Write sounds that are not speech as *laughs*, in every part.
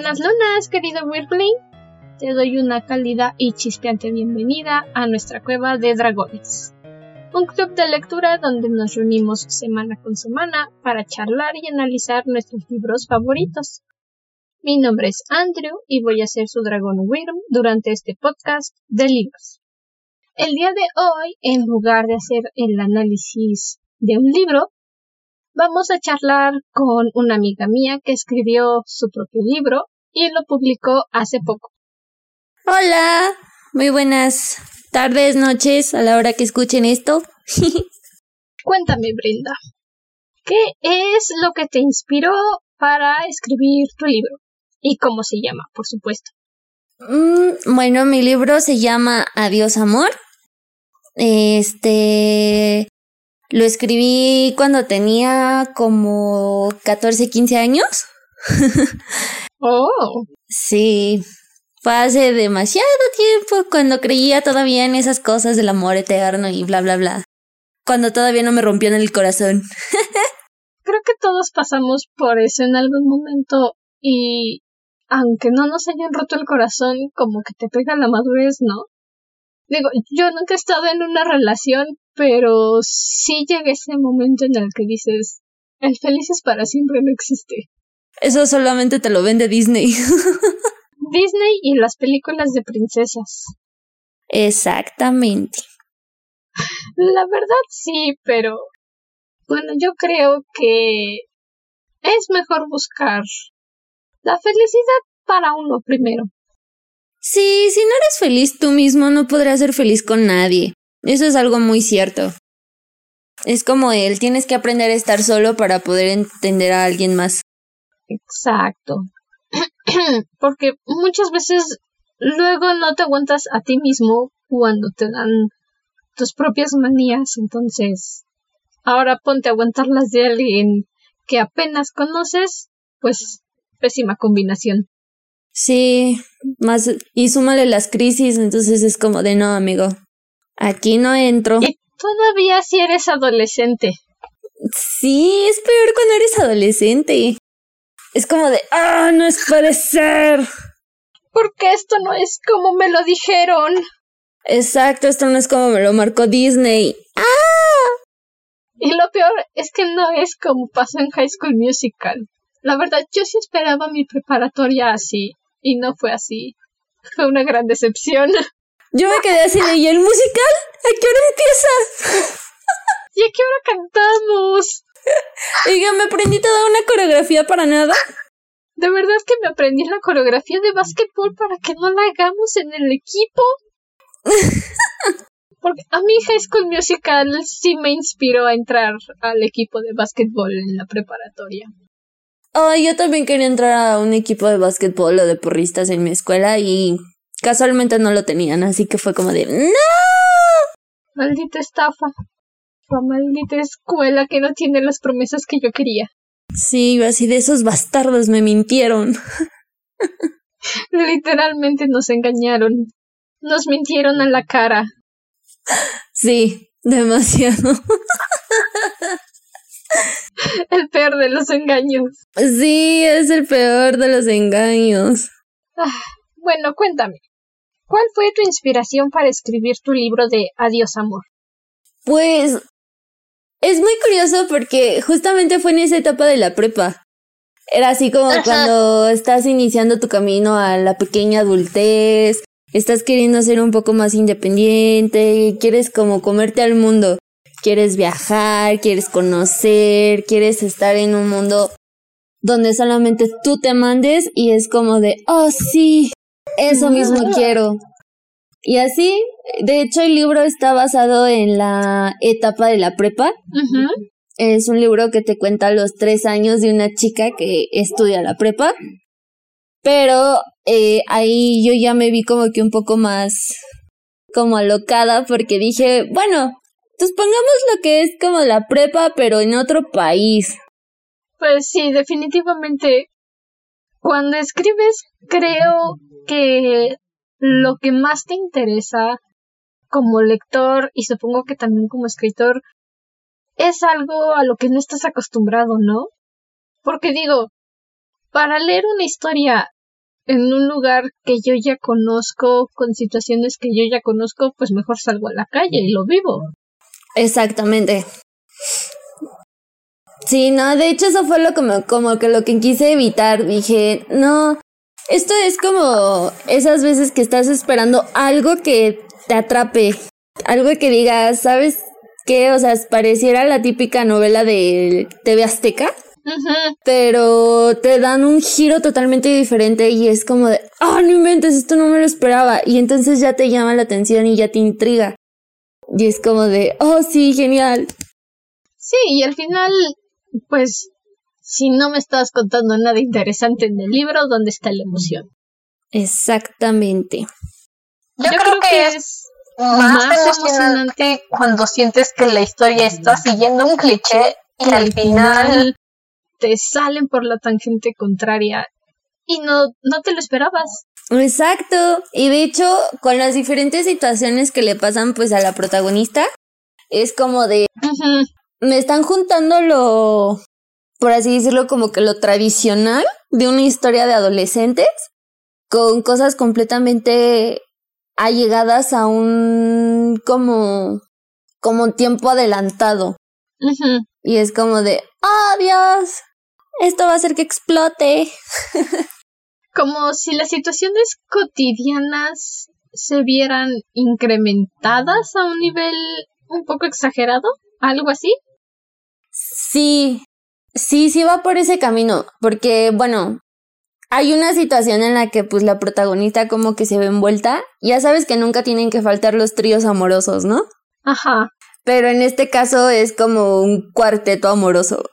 Buenas lunas, querido Weirdling. Te doy una cálida y chispeante bienvenida a nuestra cueva de dragones. Un club de lectura donde nos reunimos semana con semana para charlar y analizar nuestros libros favoritos. Mi nombre es Andrew y voy a ser su dragón Wyrm durante este podcast de libros. El día de hoy, en lugar de hacer el análisis de un libro, vamos a charlar con una amiga mía que escribió su propio libro y lo publicó hace poco. Hola, muy buenas tardes, noches, a la hora que escuchen esto. *laughs* Cuéntame, Brenda, ¿qué es lo que te inspiró para escribir tu libro? ¿Y cómo se llama, por supuesto? Mm, bueno, mi libro se llama Adiós Amor. Este, lo escribí cuando tenía como 14, 15 años. *laughs* oh. Sí, fue hace demasiado tiempo cuando creía todavía en esas cosas del amor eterno y bla, bla, bla. Cuando todavía no me rompían el corazón. *laughs* Creo que todos pasamos por eso en algún momento y aunque no nos hayan roto el corazón, como que te pega la madurez, ¿no? Digo, yo nunca he estado en una relación, pero sí llega ese momento en el que dices, el felices para siempre no existe. Eso solamente te lo vende Disney. *laughs* Disney y las películas de princesas. Exactamente. La verdad sí, pero bueno, yo creo que es mejor buscar la felicidad para uno primero. Sí, si no eres feliz tú mismo, no podrás ser feliz con nadie. Eso es algo muy cierto. Es como él, tienes que aprender a estar solo para poder entender a alguien más. Exacto. *clears throat* Porque muchas veces luego no te aguantas a ti mismo cuando te dan tus propias manías, entonces ahora ponte a aguantar las de alguien que apenas conoces, pues pésima combinación. Sí, más y súmale las crisis, entonces es como de no, amigo. Aquí no entro. Y todavía si eres adolescente. Sí, es peor cuando eres adolescente. Es como de, ah, no es puede ser. Porque esto no es como me lo dijeron. Exacto, esto no es como me lo marcó Disney. ¡Ah! Y lo peor es que no es como pasó en High School Musical. La verdad, yo sí esperaba mi preparatoria así. Y no fue así. Fue una gran decepción. *laughs* Yo me quedé así de, ¿y el musical? ¿A qué hora empieza? *laughs* ¿Y a qué hora cantamos? *laughs* Oiga, me aprendí toda una coreografía para nada. De verdad que me aprendí la coreografía de básquetbol para que no la hagamos en el equipo. *laughs* Porque a mí High School Musical sí me inspiró a entrar al equipo de básquetbol en la preparatoria. Oh, yo también quería entrar a un equipo de básquetbol o de porristas en mi escuela y casualmente no lo tenían, así que fue como de ¡No! Maldita estafa. La maldita escuela que no tiene las promesas que yo quería. Sí, así de esos bastardos me mintieron. Literalmente nos engañaron. Nos mintieron a la cara. Sí, demasiado. el peor de los engaños. Sí, es el peor de los engaños. Ah, bueno, cuéntame. ¿Cuál fue tu inspiración para escribir tu libro de Adiós Amor? Pues es muy curioso porque justamente fue en esa etapa de la prepa. Era así como cuando estás iniciando tu camino a la pequeña adultez, estás queriendo ser un poco más independiente, quieres como comerte al mundo quieres viajar, quieres conocer, quieres estar en un mundo donde solamente tú te mandes y es como de, oh sí, eso mismo quiero. Y así, de hecho el libro está basado en la etapa de la prepa. Es un libro que te cuenta los tres años de una chica que estudia la prepa. Pero eh, ahí yo ya me vi como que un poco más como alocada porque dije, bueno, entonces pongamos lo que es como la prepa, pero en otro país. Pues sí, definitivamente. Cuando escribes, creo que lo que más te interesa como lector y supongo que también como escritor es algo a lo que no estás acostumbrado, ¿no? Porque digo, para leer una historia en un lugar que yo ya conozco, con situaciones que yo ya conozco, pues mejor salgo a la calle y lo vivo. Exactamente. Sí, no, de hecho eso fue lo como, como que lo que quise evitar. Dije, no, esto es como esas veces que estás esperando algo que te atrape, algo que digas, ¿sabes qué? O sea, pareciera la típica novela de TV Azteca. Pero te dan un giro totalmente diferente y es como de, oh, no inventes, esto no me lo esperaba. Y entonces ya te llama la atención y ya te intriga. Y es como de, oh, sí, genial. Sí, y al final, pues, si no me estás contando nada interesante en el libro, ¿dónde está la emoción? Exactamente. Yo, creo, que, es más, emocionante cuando sientes que la historia está siguiendo un cliché y al final te salen por la tangente contraria y no, no te lo esperabas. Exacto. Y de hecho, con las diferentes situaciones que le pasan pues a la protagonista, es como de me están juntando lo por así decirlo, como que lo tradicional de una historia de adolescentes con cosas completamente allegadas a un como como tiempo adelantado. Y es como de, ¡oh Dios! Esto va a hacer que explote. *laughs* como si las situaciones cotidianas se vieran incrementadas a un nivel un poco exagerado, algo así. Sí, sí, sí va por ese camino, porque bueno, hay una situación en la que pues la protagonista como que se ve envuelta, ya sabes que nunca tienen que faltar los tríos amorosos, ¿no? Ajá. Pero en este caso es como un cuarteto amoroso.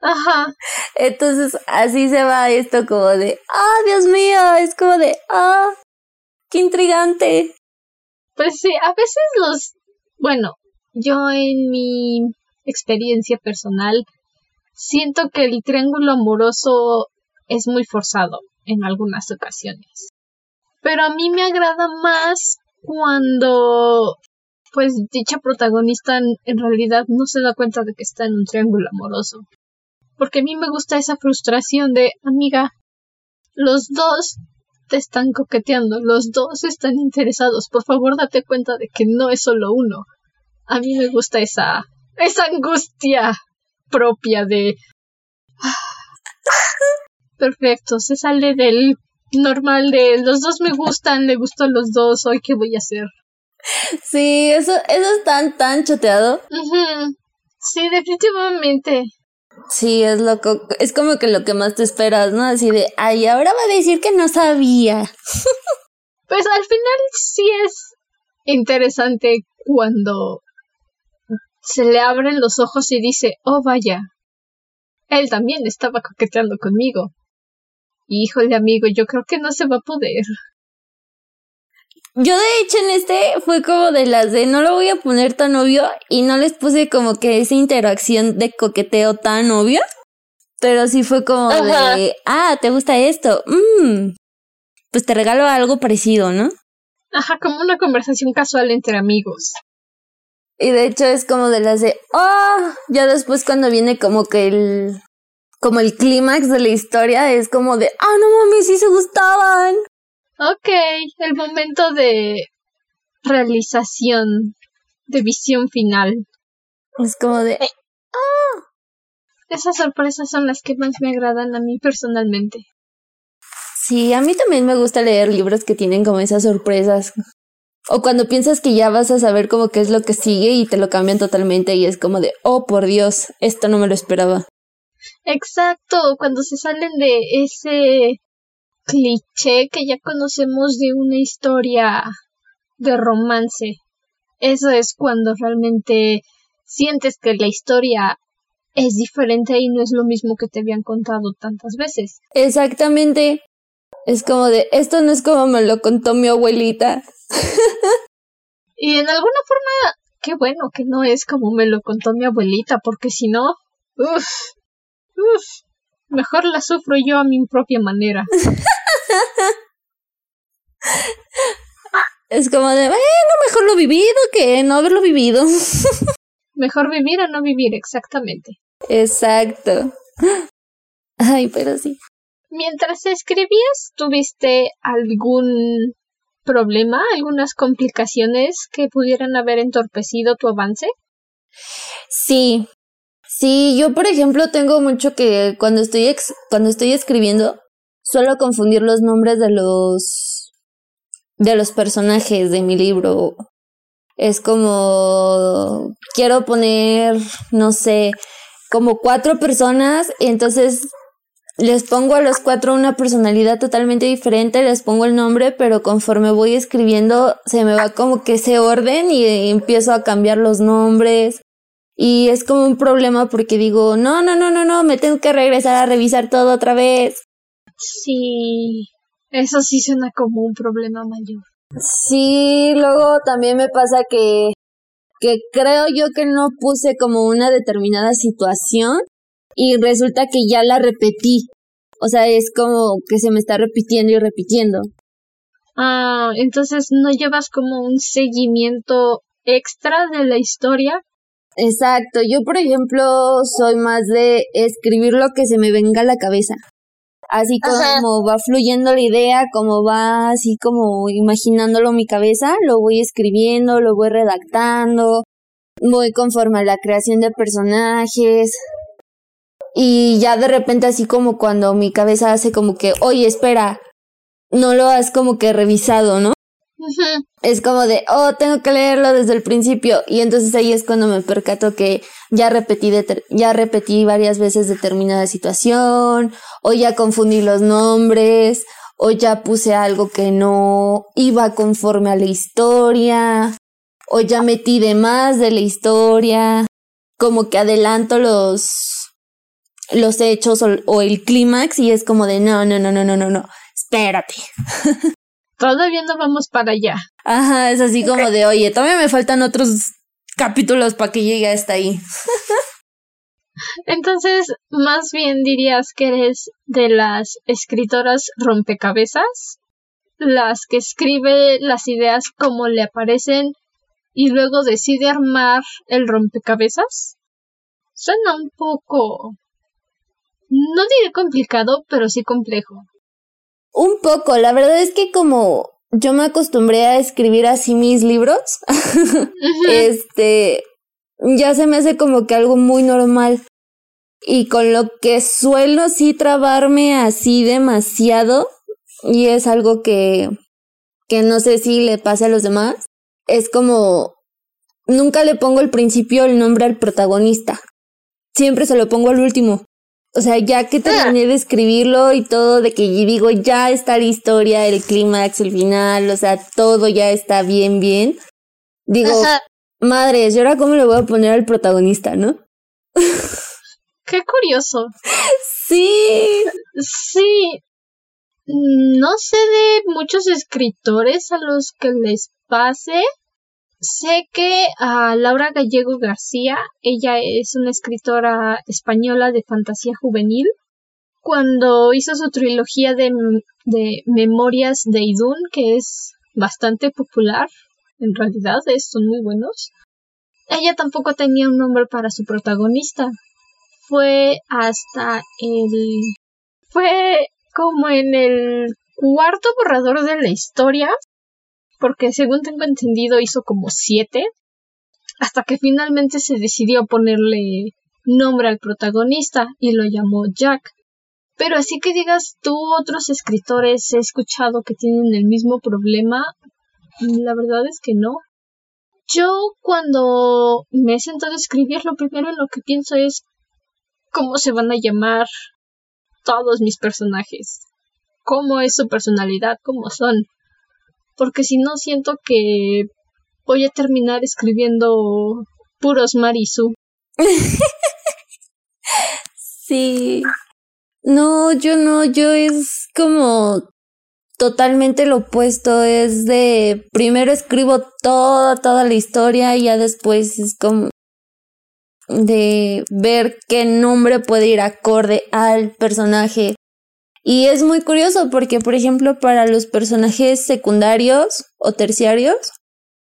Ajá. Entonces así se va esto como de, ah, Dios mío, es como de, ah, qué intrigante. Pues sí, a veces los, bueno, yo en mi experiencia personal, siento que el triángulo amoroso es muy forzado en algunas ocasiones. Pero a mí me agrada más cuando pues dicha protagonista en, realidad no se da cuenta de que está en un triángulo amoroso. Porque a mí me gusta esa frustración de, amiga, los dos te están coqueteando, los dos están interesados, por favor date cuenta de que no es solo uno. A mí me gusta esa esa angustia propia de... *sighs* Perfecto, se sale del normal de los dos me gustan, le gustan los dos, hoy qué voy a hacer. Sí, eso, eso es tan, tan choteado. Sí, definitivamente. Sí, es loco, es como que lo que más te esperas, ¿no? Así de, ay, ahora va a decir que no sabía. *laughs* pues al final sí es interesante cuando se le abren los ojos y dice, oh vaya, él también estaba coqueteando conmigo. Híjole, amigo, yo creo que no se va a poder. Yo de hecho en este fue como de las de no lo voy a poner tan obvio y no les puse como que esa interacción de coqueteo tan obvia. Pero sí fue como de, ah, ¿te gusta esto? Mmm. Pues te regalo algo parecido, ¿no? Ajá, como una conversación casual entre amigos. Y de hecho es como de las de, oh, ya después cuando viene como que el, como el clímax de la historia es como de, ah, no mami, sí se gustaban. Ok, el momento de realización, de visión final. Es como de, ah. Esas sorpresas son las que más me agradan a mí personalmente. Sí, a mí también me gusta leer libros que tienen como esas sorpresas. O cuando piensas que ya vas a saber como qué es lo que sigue y te lo cambian totalmente y es como de, oh por Dios, esto no me lo esperaba. Exacto, cuando se salen de ese cliché que ya conocemos de una historia de romance. Eso es cuando realmente sientes que la historia es diferente y no es lo mismo que te habían contado tantas veces. Exactamente. Es como de, esto no es como me lo contó mi abuelita. *laughs* y en alguna forma, qué bueno que no es como me lo contó mi abuelita, porque si no, uff, uff, mejor la sufro yo a mi propia manera. *laughs* es como de, bueno, mejor lo vivido que no haberlo vivido. *laughs* mejor vivir a no vivir, exactamente. Exacto. Ay, pero sí. Mientras escribías, ¿tuviste algún problema, algunas complicaciones que pudieran haber entorpecido tu avance? Sí, sí, yo por ejemplo tengo mucho que cuando estoy cuando estoy escribiendo suelo confundir los nombres de los de los personajes de mi libro. Es como quiero poner, no sé, como cuatro personas y entonces les pongo a los cuatro una personalidad totalmente diferente, les pongo el nombre, pero conforme voy escribiendo se me va como que ese orden y empiezo a cambiar los nombres. Y es como un problema porque digo, no, no, no, no, no, me tengo que regresar a revisar todo otra vez. Sí, eso sí suena como un problema mayor. Sí, luego también me pasa que, que creo yo que no puse como una determinada situación y resulta que ya la repetí. O sea, es como que se me está repitiendo y repitiendo. Ah, entonces no llevas como un seguimiento extra de la historia. Exacto, yo por ejemplo soy más de escribir lo que se me venga a la cabeza. Así como va fluyendo la idea, como va así como imaginándolo en mi cabeza, lo voy escribiendo, lo voy redactando, voy conforme a la creación de personajes, y ya de repente así como cuando mi cabeza hace como que, oye, espera, no lo has como que revisado, ¿no? Es como de, oh, tengo que leerlo desde el principio. Y entonces ahí es cuando me percato que ya repetí, ya repetí varias veces determinada situación, o ya confundí los nombres, o ya puse algo que no iba conforme a la historia, o ya metí de más de la historia, como que adelanto los los hechos o, el clímax y es como de no, no, no, no, no, no, no, espérate. *laughs* Todavía no vamos para allá. Ajá, es así como de, oye, todavía me faltan otros capítulos para que llegue hasta ahí. *laughs* Entonces, más bien dirías que eres de las escritoras rompecabezas, las que escribe las ideas como le aparecen y luego decide armar el rompecabezas. Suena un poco no diré complicado, pero sí complejo. Un poco, la verdad es que como yo me acostumbré a escribir así mis libros, *laughs* este, ya se me hace como que algo muy normal. Y con lo que suelo sí trabarme así demasiado, y es algo que, que no sé si le pasa a los demás, es como, nunca le pongo al principio el nombre al protagonista. Siempre se lo pongo al último. O sea, ya que terminé de escribirlo y todo, de que digo, ya está la historia, el clímax, el final, o sea, todo ya está bien, bien. Digo, madres, ¿y ahora cómo le voy a poner al protagonista, no? Qué curioso. Sí. Sí. No sé de muchos escritores a los que les pase, Sé que a Laura Gallego García, ella es una escritora española de fantasía juvenil. Cuando hizo su trilogía de, de Memorias de Idún, que es bastante popular, en realidad son muy buenos, ella tampoco tenía un nombre para su protagonista. Fue hasta el... fue como en el cuarto borrador de la historia porque según tengo entendido hizo como siete, hasta que finalmente se decidió ponerle nombre al protagonista y lo llamó Jack. Pero así que digas tú otros escritores he escuchado que tienen el mismo problema, la verdad es que no. Yo cuando me he sentado a escribir lo primero en lo que pienso es cómo se van a llamar todos mis personajes, cómo es su personalidad, cómo son porque si no siento que voy a terminar escribiendo puros Marisu. *laughs* sí. No, yo no, yo es como totalmente lo opuesto, es de primero escribo toda, toda la historia y ya después es como de ver qué nombre puede ir acorde al personaje y es muy curioso porque, por ejemplo, para los personajes secundarios o terciarios,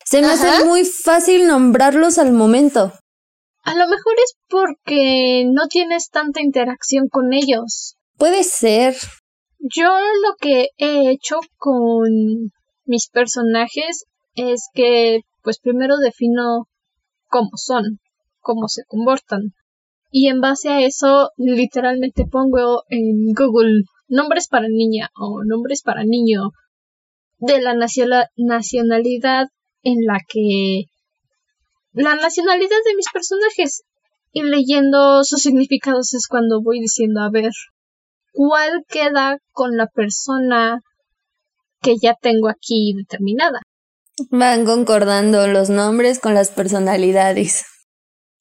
se me hace muy fácil nombrarlos al momento. A lo mejor es porque no tienes tanta interacción con ellos. Puede ser. Yo lo que he hecho con mis personajes es que pues primero defino cómo son, cómo se comportan. Y en base a eso literalmente pongo en Google nombres para niña o nombres para niño de la nacionalidad en la que la nacionalidad de mis personajes y leyendo sus significados es cuando voy diciendo a ver cuál queda con la persona que ya tengo aquí determinada. Van concordando los nombres con las personalidades.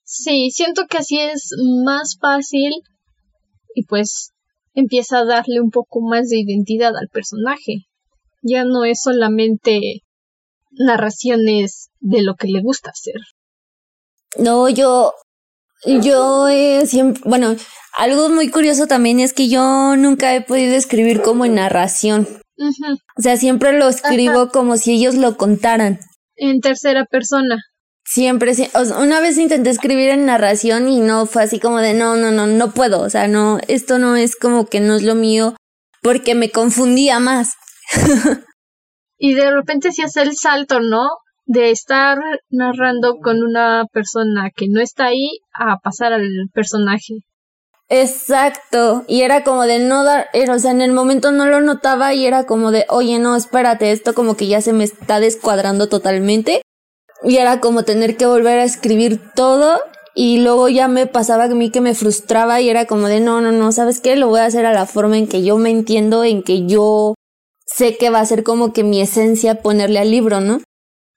Sí, siento que así es más fácil y pues empieza a darle un poco más de identidad al personaje. Ya no es solamente narraciones de lo que le gusta hacer. No, yo, yo siempre, bueno, algo muy curioso también es que yo nunca he podido escribir como en narración. O sea, siempre lo escribo como si ellos lo contaran. En tercera persona. Siempre, una vez intenté escribir en narración y no fue así como de no, no, no, no puedo. O sea, no, esto no es como que no es lo mío porque me confundía más. *laughs* y de repente se hace el salto, ¿no? De estar narrando con una persona que no está ahí a pasar al personaje. Exacto, y era como de no dar, o sea, en el momento no lo notaba y era como de, oye, no, espérate, esto como que ya se me está descuadrando totalmente. Y era como tener que volver a escribir todo y luego ya me pasaba a mí que me frustraba y era como de, no, no, no, ¿sabes qué? Lo voy a hacer a la forma en que yo me entiendo, en que yo sé que va a ser como que mi esencia ponerle al libro, ¿no?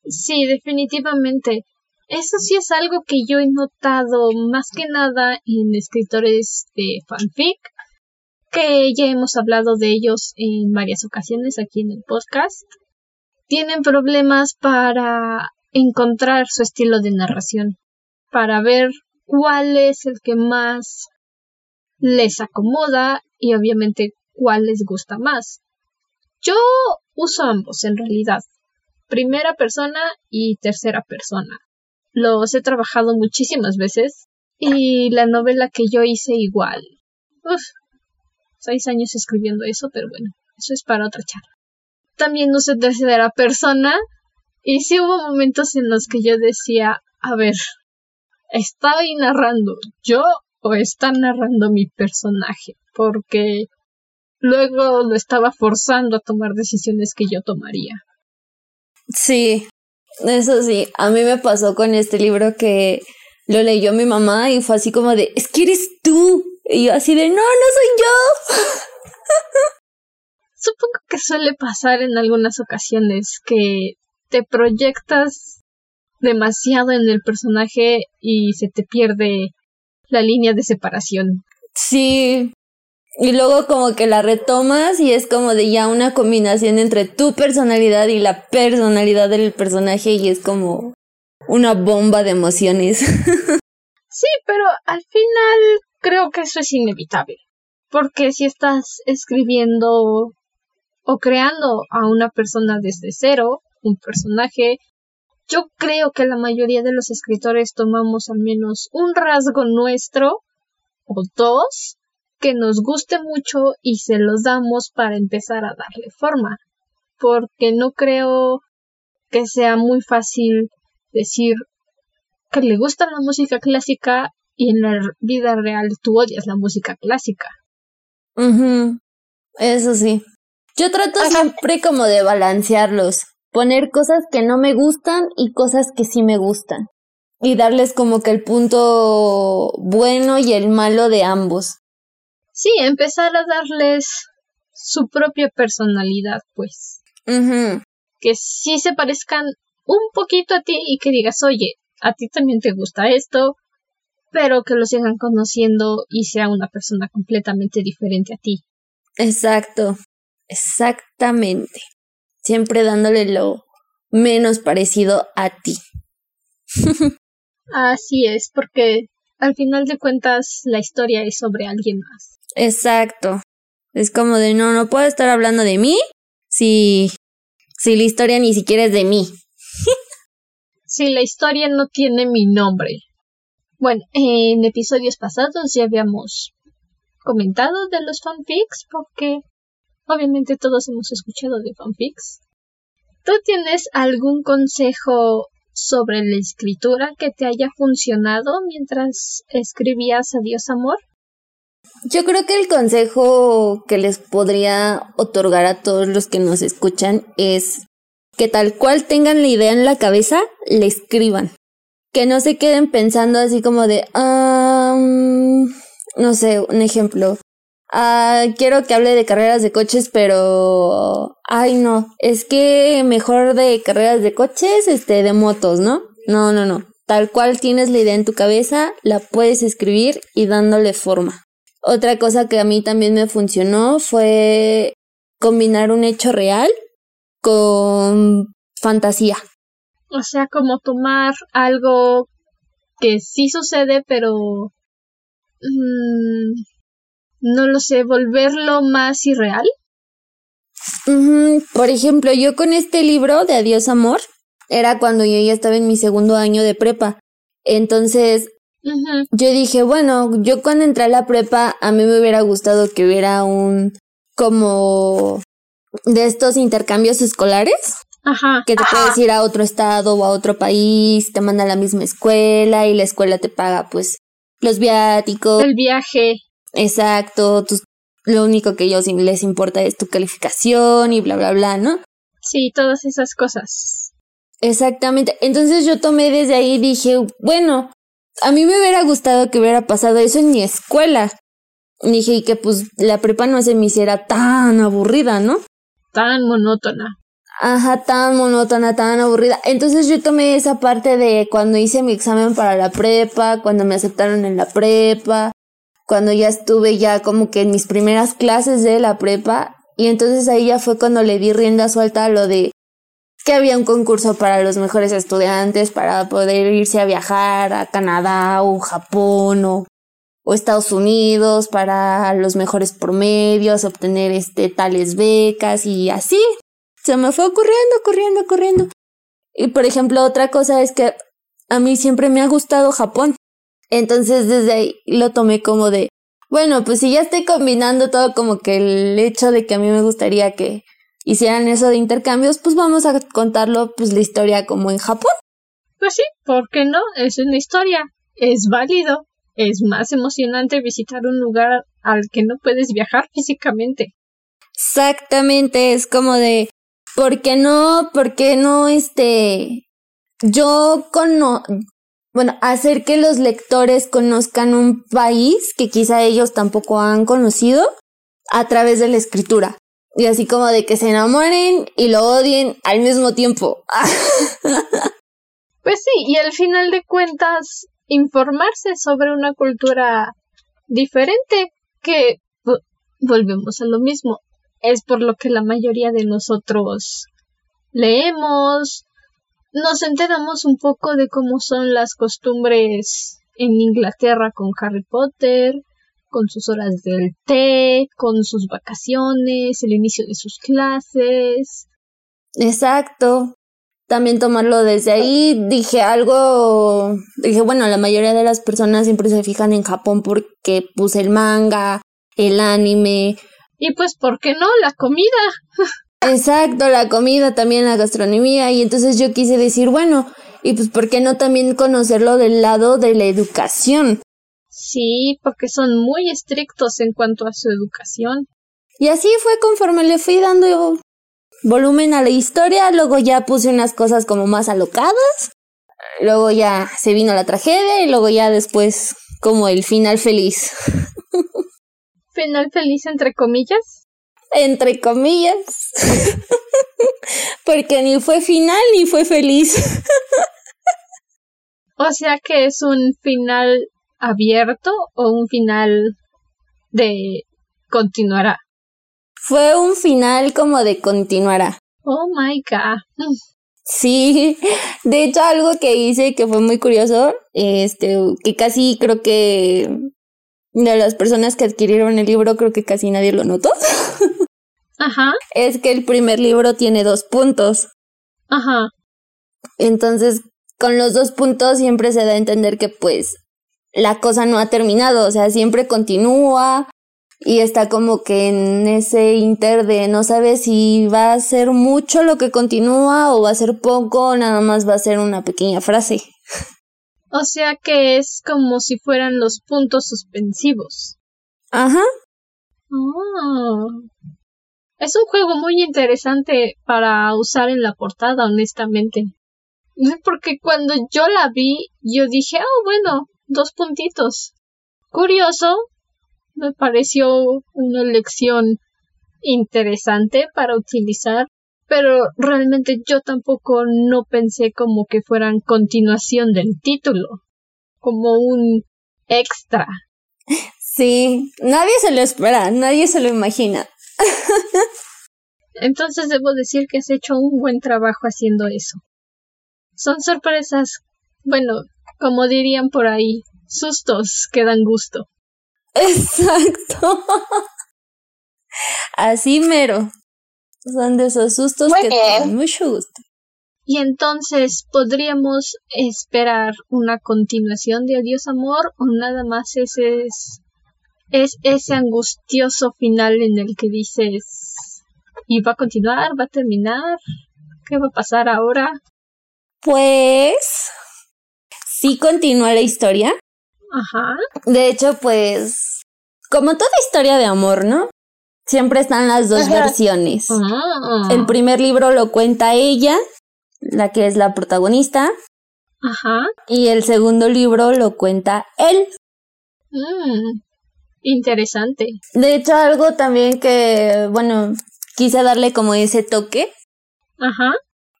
Sí, definitivamente. Eso sí es algo que yo he notado más que nada en escritores de fanfic, que ya hemos hablado de ellos en varias ocasiones aquí en el podcast. Tienen problemas para encontrar su estilo de narración, para ver cuál es el que más les acomoda y obviamente cuál les gusta más. Yo uso ambos en realidad, primera persona y tercera persona. Los he trabajado muchísimas veces y la novela que yo hice igual. Uf, seis años escribiendo eso, pero bueno, eso es para otra charla. También usé tercera persona y sí hubo momentos en los que yo decía, a ver, ¿estoy narrando yo o está narrando mi personaje? Porque luego lo estaba forzando a tomar decisiones que yo tomaría. Sí, eso sí, a mí me pasó con este libro que lo leyó mi mamá y fue así como de, es que eres tú. Y yo así de, no, no soy yo. *laughs* Supongo que suele pasar en algunas ocasiones que te proyectas demasiado en el personaje y se te pierde la línea de separación. Sí, y luego como que la retomas y es como de ya una combinación entre tu personalidad y la personalidad del personaje y es como una bomba de emociones. *laughs* sí, pero al final creo que eso es inevitable. Porque si estás escribiendo o creando a una persona desde cero, un personaje, yo creo que la mayoría de los escritores tomamos al menos un rasgo nuestro o dos que nos guste mucho y se los damos para empezar a darle forma. Porque no creo que sea muy fácil decir que le gusta la música clásica y en la vida real tú odias la música clásica. Eso sí. Yo trato siempre como de balancearlos, poner cosas que no me gustan y cosas que sí me gustan. Y darles como que el punto bueno y el malo de ambos sí, empezar a darles su propia personalidad, pues. Que sí se parezcan un poquito a ti y que digas, oye, a ti también te gusta esto, pero que lo sigan conociendo y sea una persona completamente diferente a ti. Exacto, exactamente. Siempre dándole lo menos parecido a ti. *laughs* Así es, porque al final de cuentas la historia es sobre alguien más. Exacto. Es como de no, no puedo estar hablando de mí si, si la historia ni siquiera es de mí. *laughs* si la historia no tiene mi nombre. Bueno, en episodios pasados ya habíamos comentado de los fanfics porque Obviamente todos hemos escuchado de fanfics. ¿Tú tienes algún consejo sobre la escritura que te haya funcionado mientras escribías Adiós Amor? Yo creo que el consejo que les podría otorgar a todos los que nos escuchan es que tal cual tengan la idea en la cabeza, le escriban. Que no se queden pensando así como de, no sé, un ejemplo. Ah, quiero que hable de carreras de coches, pero, ay no, es que mejor de carreras de coches, este, de motos, ¿no? No, no, no. Tal cual tienes la idea en tu cabeza, la puedes escribir y dándole forma. Otra cosa que a mí también me funcionó fue combinar un hecho real con fantasía. O sea, como tomar algo que sí sucede, pero mm, no lo sé, volverlo más irreal. Por ejemplo, yo con este libro de Adiós Amor, era cuando yo ya estaba en mi segundo año de prepa. Entonces, yo dije, bueno, yo cuando entré a la prepa, a mí me hubiera gustado que hubiera un como de estos intercambios escolares. Ajá. Que te puedes ir a otro estado o a otro país, te manda a la misma escuela y la escuela te paga pues los viáticos. El viaje. Exacto, lo único que ellos les importa es tu calificación y bla, bla, bla, ¿no? Sí, todas esas cosas. Exactamente. Entonces yo tomé desde ahí y dije, bueno, a mí me hubiera gustado que hubiera pasado eso en mi escuela. dije, y que pues la prepa no se me hiciera tan aburrida, ¿no? Tan monótona. Ajá, tan monótona, tan aburrida. Entonces yo tomé esa parte de cuando hice mi examen para la prepa, cuando me aceptaron en la prepa, cuando ya estuve ya como que en mis primeras clases de la prepa. Y entonces ahí ya fue cuando le di rienda suelta a lo de que había un concurso para los mejores estudiantes para poder irse a viajar a Canadá o Japón o, Estados Unidos para los mejores promedios, obtener este tales becas y así. Se me fue ocurriendo, ocurriendo, ocurriendo. Y por ejemplo, otra cosa es que a mí siempre me ha gustado Japón. Entonces desde ahí lo tomé como de, bueno, pues si ya estoy combinando todo como que el hecho de que a mí me gustaría que hicieran eso de intercambios, pues vamos a contarlo pues la historia como en Japón. Pues sí, ¿por qué no? Es una historia, es válido, es más emocionante visitar un lugar al que no puedes viajar físicamente. Exactamente, es como de, ¿por qué no? ¿Por qué no este? Yo cono bueno, hacer que los lectores conozcan un país que quizá ellos tampoco han conocido a través de la escritura. Y así como de que se enamoren y lo odien al mismo tiempo. *laughs* pues sí, y al final de cuentas, informarse sobre una cultura diferente que volvemos a lo mismo. Es por lo que la mayoría de nosotros leemos, nos enteramos un poco de cómo son las costumbres en Inglaterra con Harry Potter, con sus horas del té, con sus vacaciones, el inicio de sus clases. Exacto. También tomarlo desde ahí, dije algo, dije, bueno, la mayoría de las personas siempre se fijan en Japón porque puse el manga, el anime. Y pues, ¿por qué no? La comida. *laughs* Exacto, la comida, también la gastronomía. Y entonces yo quise decir, bueno, y pues ¿por qué no también conocerlo del lado de la educación? Sí, porque son muy estrictos en cuanto a su educación. Y así fue conforme le fui dando volumen a la historia, luego ya puse unas cosas como más alocadas, luego ya se vino la tragedia y luego ya después como el final feliz. *laughs* ¿Final feliz entre comillas? Entre comillas, *laughs* porque ni fue final ni fue feliz. o sea que es un final abierto o un final de continuará. Fue un final como de continuará. Oh my god. Sí, de hecho algo que hice que fue muy curioso, este, que casi creo que de las personas que adquirieron el libro creo que casi nadie lo notó. Ajá. *laughs* Es que el primer libro tiene dos puntos. Ajá. Entonces, con los dos puntos siempre se da a entender que pues la cosa no ha terminado, o sea, siempre continúa y está como que en ese inter de no sabe si va a ser mucho lo que continúa o va a ser poco nada más va a ser una pequeña frase. *laughs* O sea que es como si fueran los puntos suspensivos. Ajá. Oh. Es un juego muy interesante para usar en la portada, honestamente. Porque cuando yo la vi, yo dije, oh, bueno, dos puntitos. Curioso, me pareció una elección interesante para utilizar, pero realmente yo tampoco no pensé como que fueran continuación del título, como un extra. Sí, nadie se lo espera, nadie se lo imagina. *laughs* Entonces debo decir que has hecho un buen trabajo haciendo eso. Son sorpresas, bueno, como dirían por ahí, sustos que dan gusto. *laughs* Exacto. Así mero. Son de esos sustos que dan mucho gusto. Y entonces, ¿podríamos esperar una continuación de Adiós Amor o nada más ese es, es ese angustioso final en el que dices ¿y va a continuar? ¿Va a terminar? ¿Qué va a pasar ahora? Pues sí continúa la historia. Ajá. De hecho, pues, como toda historia de amor, ¿no? Siempre están las dos versiones. Ah. El primer libro lo cuenta ella, la que es la protagonista. Ajá. Y el segundo libro lo cuenta él. Mm, interesante. De hecho, algo también que, bueno, quise darle como ese toque. Ajá.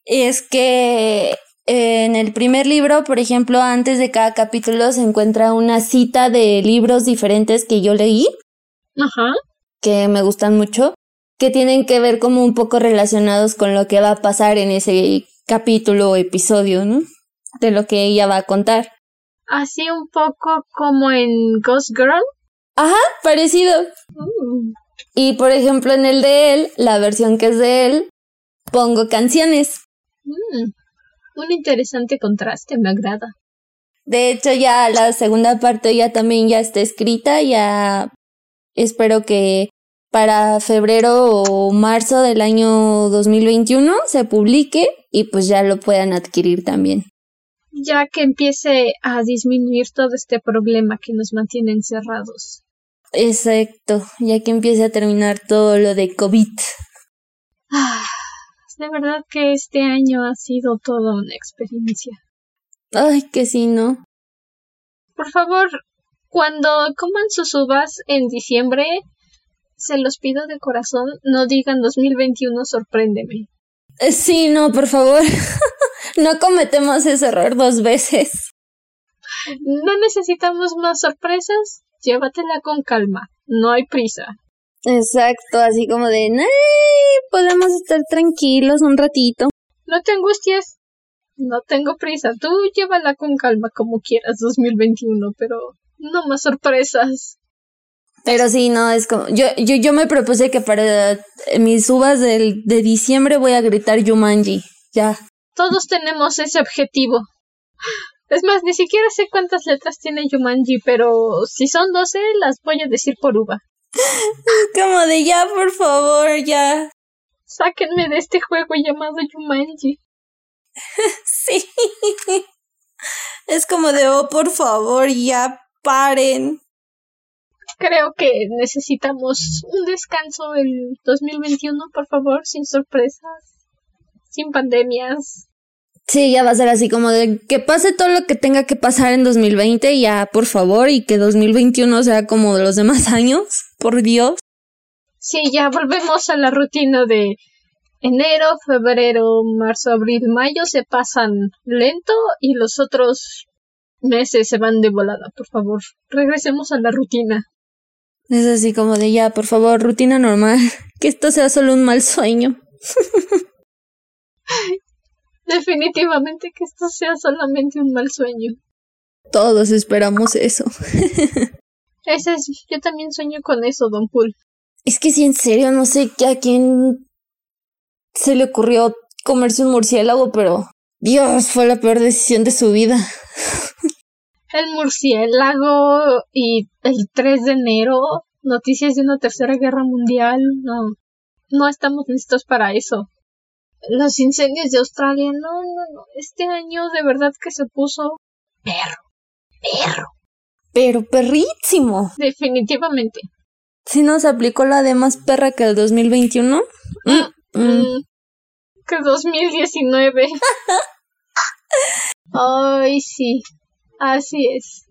Es que en el primer libro, por ejemplo, antes de cada capítulo se encuentra una cita de libros diferentes que yo leí. Ajá. Que me gustan mucho. Que tienen que ver como un poco relacionados con lo que va a pasar en ese capítulo o episodio, ¿no? De lo que ella va a contar. Así un poco como en Ghost Girl. Ajá, parecido. Mm. Y por ejemplo, en el de él, la versión que es de él, pongo canciones. Mm, un interesante contraste, me agrada. De hecho, ya la segunda parte ya también ya está escrita, ya espero que para febrero o marzo del año 2021 se publique y pues ya lo puedan adquirir también. Ya que empiece a disminuir todo este problema que nos mantiene encerrados. Exacto, ya que empiece a terminar todo lo de COVID. Ah, de verdad que este año ha sido toda una experiencia. Ay, que sí, ¿no? Por favor, cuando coman sus uvas en diciembre, se los pido de corazón, no digan 2021 sorpréndeme. Eh, Sí, no, por favor. *laughs* no cometemos ese error dos veces. No necesitamos más sorpresas, llévatela con calma, no hay prisa. Exacto, así como de, "Ay, podemos estar tranquilos un ratito. No te angusties, no tengo prisa, tú llévala con calma como quieras 2021, pero no más sorpresas. Pero sí, no, es como, yo, yo, yo me propuse que para mis uvas del, de diciembre voy a gritar Yumanji, ya. Todos tenemos ese objetivo. Es más, ni siquiera sé cuántas letras tiene Yumanji, pero si son 12, las voy a decir por uva. *laughs* Como de ya, por favor, ya. Sáquenme de este juego llamado Yumanji. *laughs* Sí. Es como de, oh, por favor, ya paren. Creo que necesitamos un descanso el 2021, por favor, sin sorpresas, sin pandemias. Sí, ya va a ser así como de que pase todo lo que tenga que pasar en 2020, ya, por favor, y que 2021 sea como de los demás *laughs* años, por Dios. Sí, ya volvemos a la rutina de enero, febrero, marzo, abril, mayo se pasan lento y los otros meses se van de volada, por favor. Regresemos a la rutina. Es así como de ya, por favor, rutina normal, *laughs* que esto sea solo un mal sueño. Definitivamente que esto sea solamente un mal sueño. Todos esperamos eso. Ese *laughs* es, yo también sueño con eso, Don Pool. Es que si en serio no sé a quién se le ocurrió comerse un murciélago, pero Dios, fue la peor decisión de su vida. El murciélago y el 3 de enero. noticias de una tercera guerra mundial. No, no estamos listos para eso. Los incendios de Australia, no, no, no. Este año de verdad que se puso perro, perro. Pero perrísimo. Definitivamente. Si nos aplicó la de más perra que el 2021. Mm, mm. Mm, que 2019. *laughs* Ay, sí. Así es.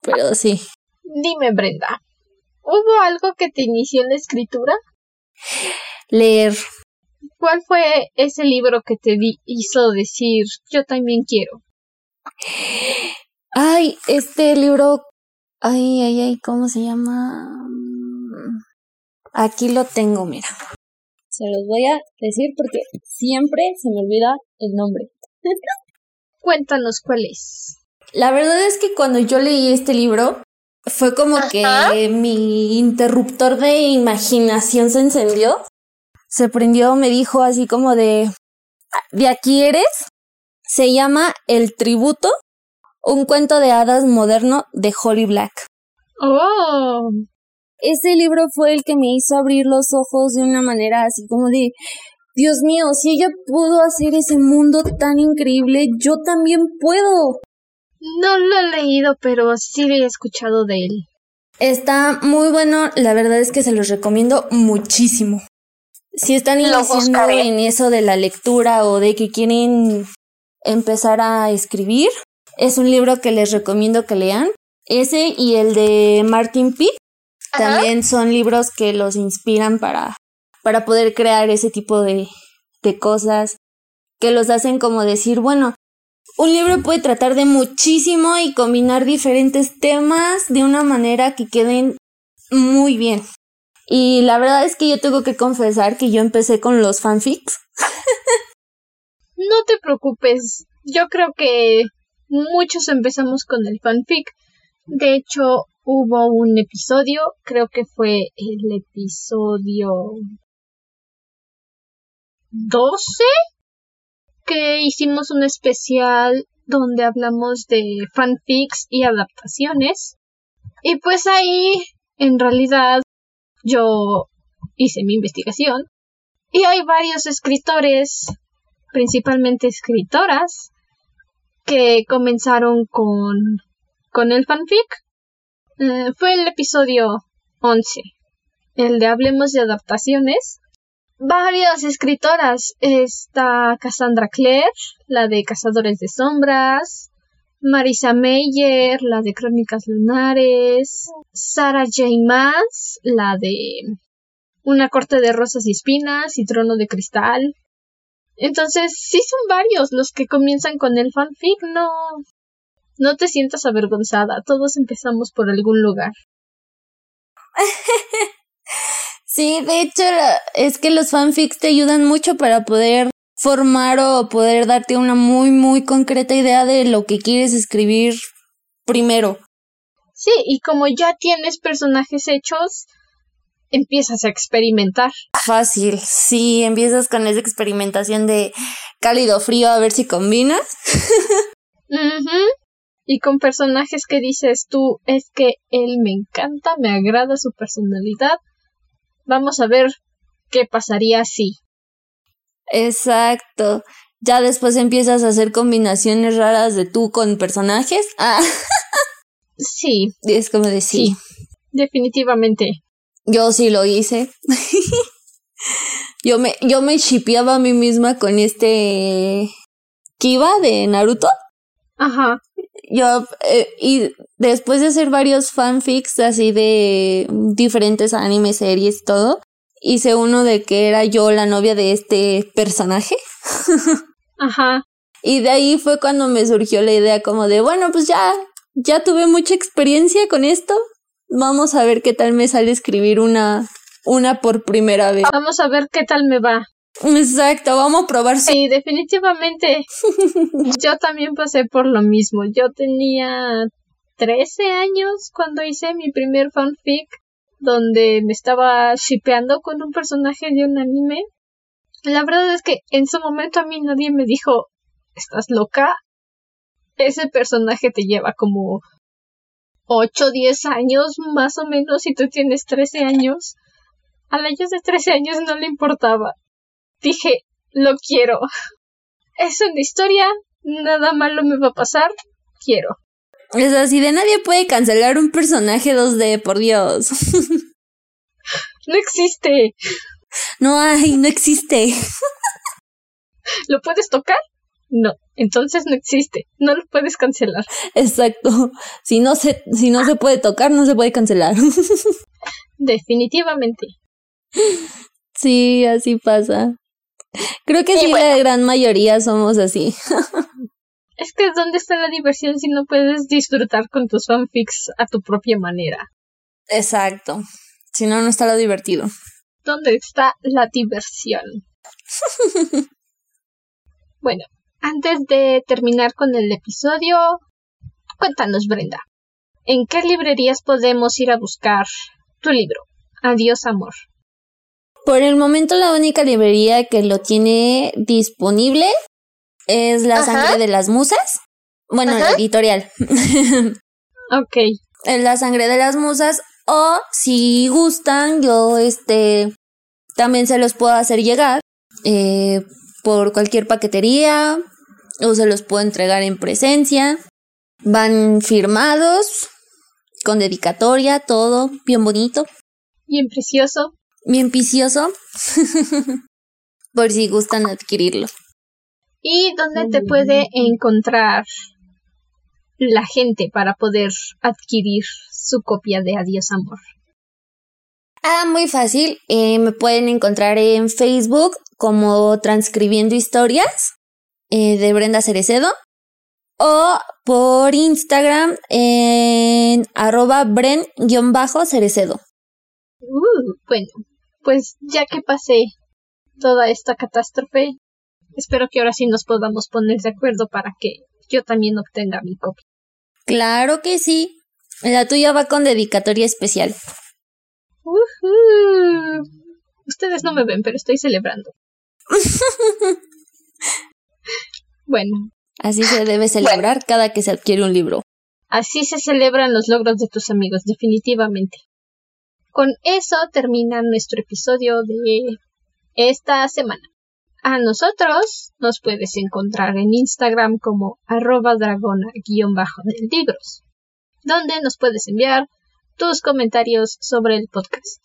Pero sí. Dime, Brenda. ¿Hubo algo que te inició en la escritura? Leer. ¿Cuál fue ese libro que te di- hizo decir yo también quiero? Ay, este libro. Ay, ay, ay, ¿cómo se llama? Aquí lo tengo, mira. Se los voy a decir porque siempre se me olvida el nombre. *laughs* Cuéntanos cuál es. La verdad es que cuando yo leí este libro, fue como que mi interruptor de imaginación se encendió. Se prendió, me dijo así como de, ¿de aquí eres? Se llama El Tributo, un cuento de hadas moderno de Holly Black. Oh, Ese libro fue el que me hizo abrir los ojos de una manera así como de, Dios mío, si ella pudo hacer ese mundo tan increíble, yo también puedo. No lo he leído, pero sí he escuchado de él. Está muy bueno, la verdad es que se los recomiendo muchísimo. Si están iniciando en eso de la lectura o de que quieren empezar a escribir, es un libro que les recomiendo que lean. Ese y el de Martin Pitt también son libros que los inspiran para, para poder crear ese tipo de, de cosas, que los hacen como decir, bueno, un libro puede tratar de muchísimo y combinar diferentes temas de una manera que queden muy bien. Y la verdad es que yo tengo que confesar que yo empecé con los fanfics. No te preocupes, yo creo que muchos empezamos con el fanfic. De hecho, hubo un episodio, creo que fue el episodio 12, que hicimos un especial donde hablamos de fanfics y adaptaciones. Y pues ahí, en realidad, yo hice mi investigación. Y hay varios escritores principalmente escritoras que comenzaron con, con el fanfic. Eh, fue el episodio 11, el de Hablemos de Adaptaciones. Varias escritoras. Está Cassandra Clare, la de Cazadores de Sombras. Marisa Meyer, la de Crónicas Lunares. Sarah J. Maas, la de Una corte de rosas y espinas y Trono de Cristal. Entonces, sí son varios los que comienzan con el fanfic, no. No te sientas avergonzada, todos empezamos por algún lugar. *laughs* Sí, de hecho, es que los fanfics te ayudan mucho para poder formar o poder darte una muy, muy concreta idea de lo que quieres escribir primero. Sí, y como ya tienes personajes hechos, empiezas a experimentar. Fácil, sí, empiezas con esa experimentación de cálido frío a ver si combina. Ujú. Y con personajes que dices tú, es que él me encanta, me agrada su personalidad. Vamos a ver qué pasaría si. Exacto. Ya después empiezas a hacer combinaciones raras de tú con personajes. Ah, *laughs* Sí, es como decir, Sí. definitivamente. yo sí lo hice. *laughs* yo me, yo me shipeaba a mí misma con este Kiba de Naruto. Ajá. Yo, eh, y después de hacer varios fanfics así de diferentes animes, series, todo, hice uno de que era yo la novia de este personaje. *laughs* Ajá. Y de ahí fue cuando me surgió la idea como de, bueno, pues ya, ya tuve mucha experiencia con esto. Vamos a ver qué tal me sale escribir una, una por primera vez. Vamos a ver qué tal me va. Exacto, vamos a probar si Sí, definitivamente. *laughs* Yo también pasé por lo mismo. Yo tenía 13 años cuando hice mi primer fanfic donde me estaba shipeando con un personaje de un anime. La verdad es que en su momento a mí nadie me dijo, ¿estás loca? Ese personaje te lleva como 8, 10 años, más o menos, si tú tienes 13 años. A la de 13 años no le importaba. Dije, lo quiero. Es una historia, nada malo me va a pasar, quiero. Es así de nadie puede cancelar un personaje 2D, por Dios. *laughs* no existe. No hay, no existe. ¿Lo puedes tocar? No, entonces no existe, no lo puedes cancelar. Exacto. Si no se, si no se puede tocar, no se puede cancelar. *laughs* Definitivamente. Sí, así pasa. Creo que sí, la gran mayoría somos así. es que ¿dónde está la diversión si no puedes disfrutar con tus fanfics a tu propia manera? Exacto. Si no, no está lo divertido. ¿Dónde está la diversión? *laughs* bueno, antes de terminar con el episodio, cuéntanos, Brenda, ¿en qué librerías podemos ir a buscar tu libro? Adiós, amor. Por el momento la única librería que lo tiene disponible es La Sangre de las Musas. Bueno, la editorial. *laughs* ok. La Sangre de las Musas. O si gustan, yo este también se los puedo hacer llegar. Eh, por cualquier paquetería o se los puedo entregar en presencia. Van firmados, con dedicatoria, todo bien bonito. Bien precioso. Bien precioso. *laughs* por si gustan adquirirlo. ¿Y dónde te puede encontrar la gente para poder adquirir su copia de Adiós Amor? Ah, muy fácil. Eh, me pueden encontrar en Facebook como Transcribiendo Historias eh, de Brenda Cerecedo o por Instagram en arroba bren-cerecedo. Uh, bueno, pues ya que pasé toda esta catástrofe, espero que ahora sí nos podamos poner de acuerdo para que yo también obtenga mi copia. Claro que sí. La tuya va con dedicatoria especial. Ustedes no me ven, pero estoy celebrando. *laughs* bueno. Así se debe celebrar cada que se adquiere un libro. Así se celebran los logros de tus amigos, definitivamente. Con eso termina nuestro episodio de esta semana. A nosotros nos puedes encontrar en Instagram como arroba donde nos puedes enviar tus comentarios sobre el podcast.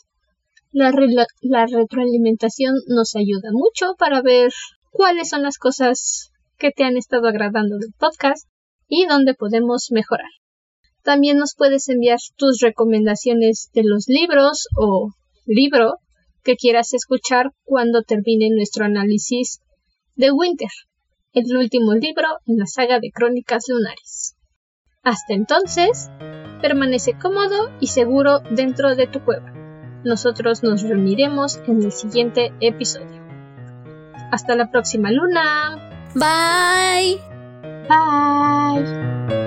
La retroalimentación nos ayuda mucho para ver cuáles son las cosas que te han estado agradando del podcast y dónde podemos mejorar. También nos puedes enviar tus recomendaciones de los libros o libro que quieras escuchar cuando termine nuestro análisis de Winter, el último libro en la saga de Crónicas Lunares. Hasta entonces, permanece cómodo y seguro dentro de tu cueva. Nosotros nos reuniremos en el siguiente episodio. Hasta la próxima luna. Bye. Bye.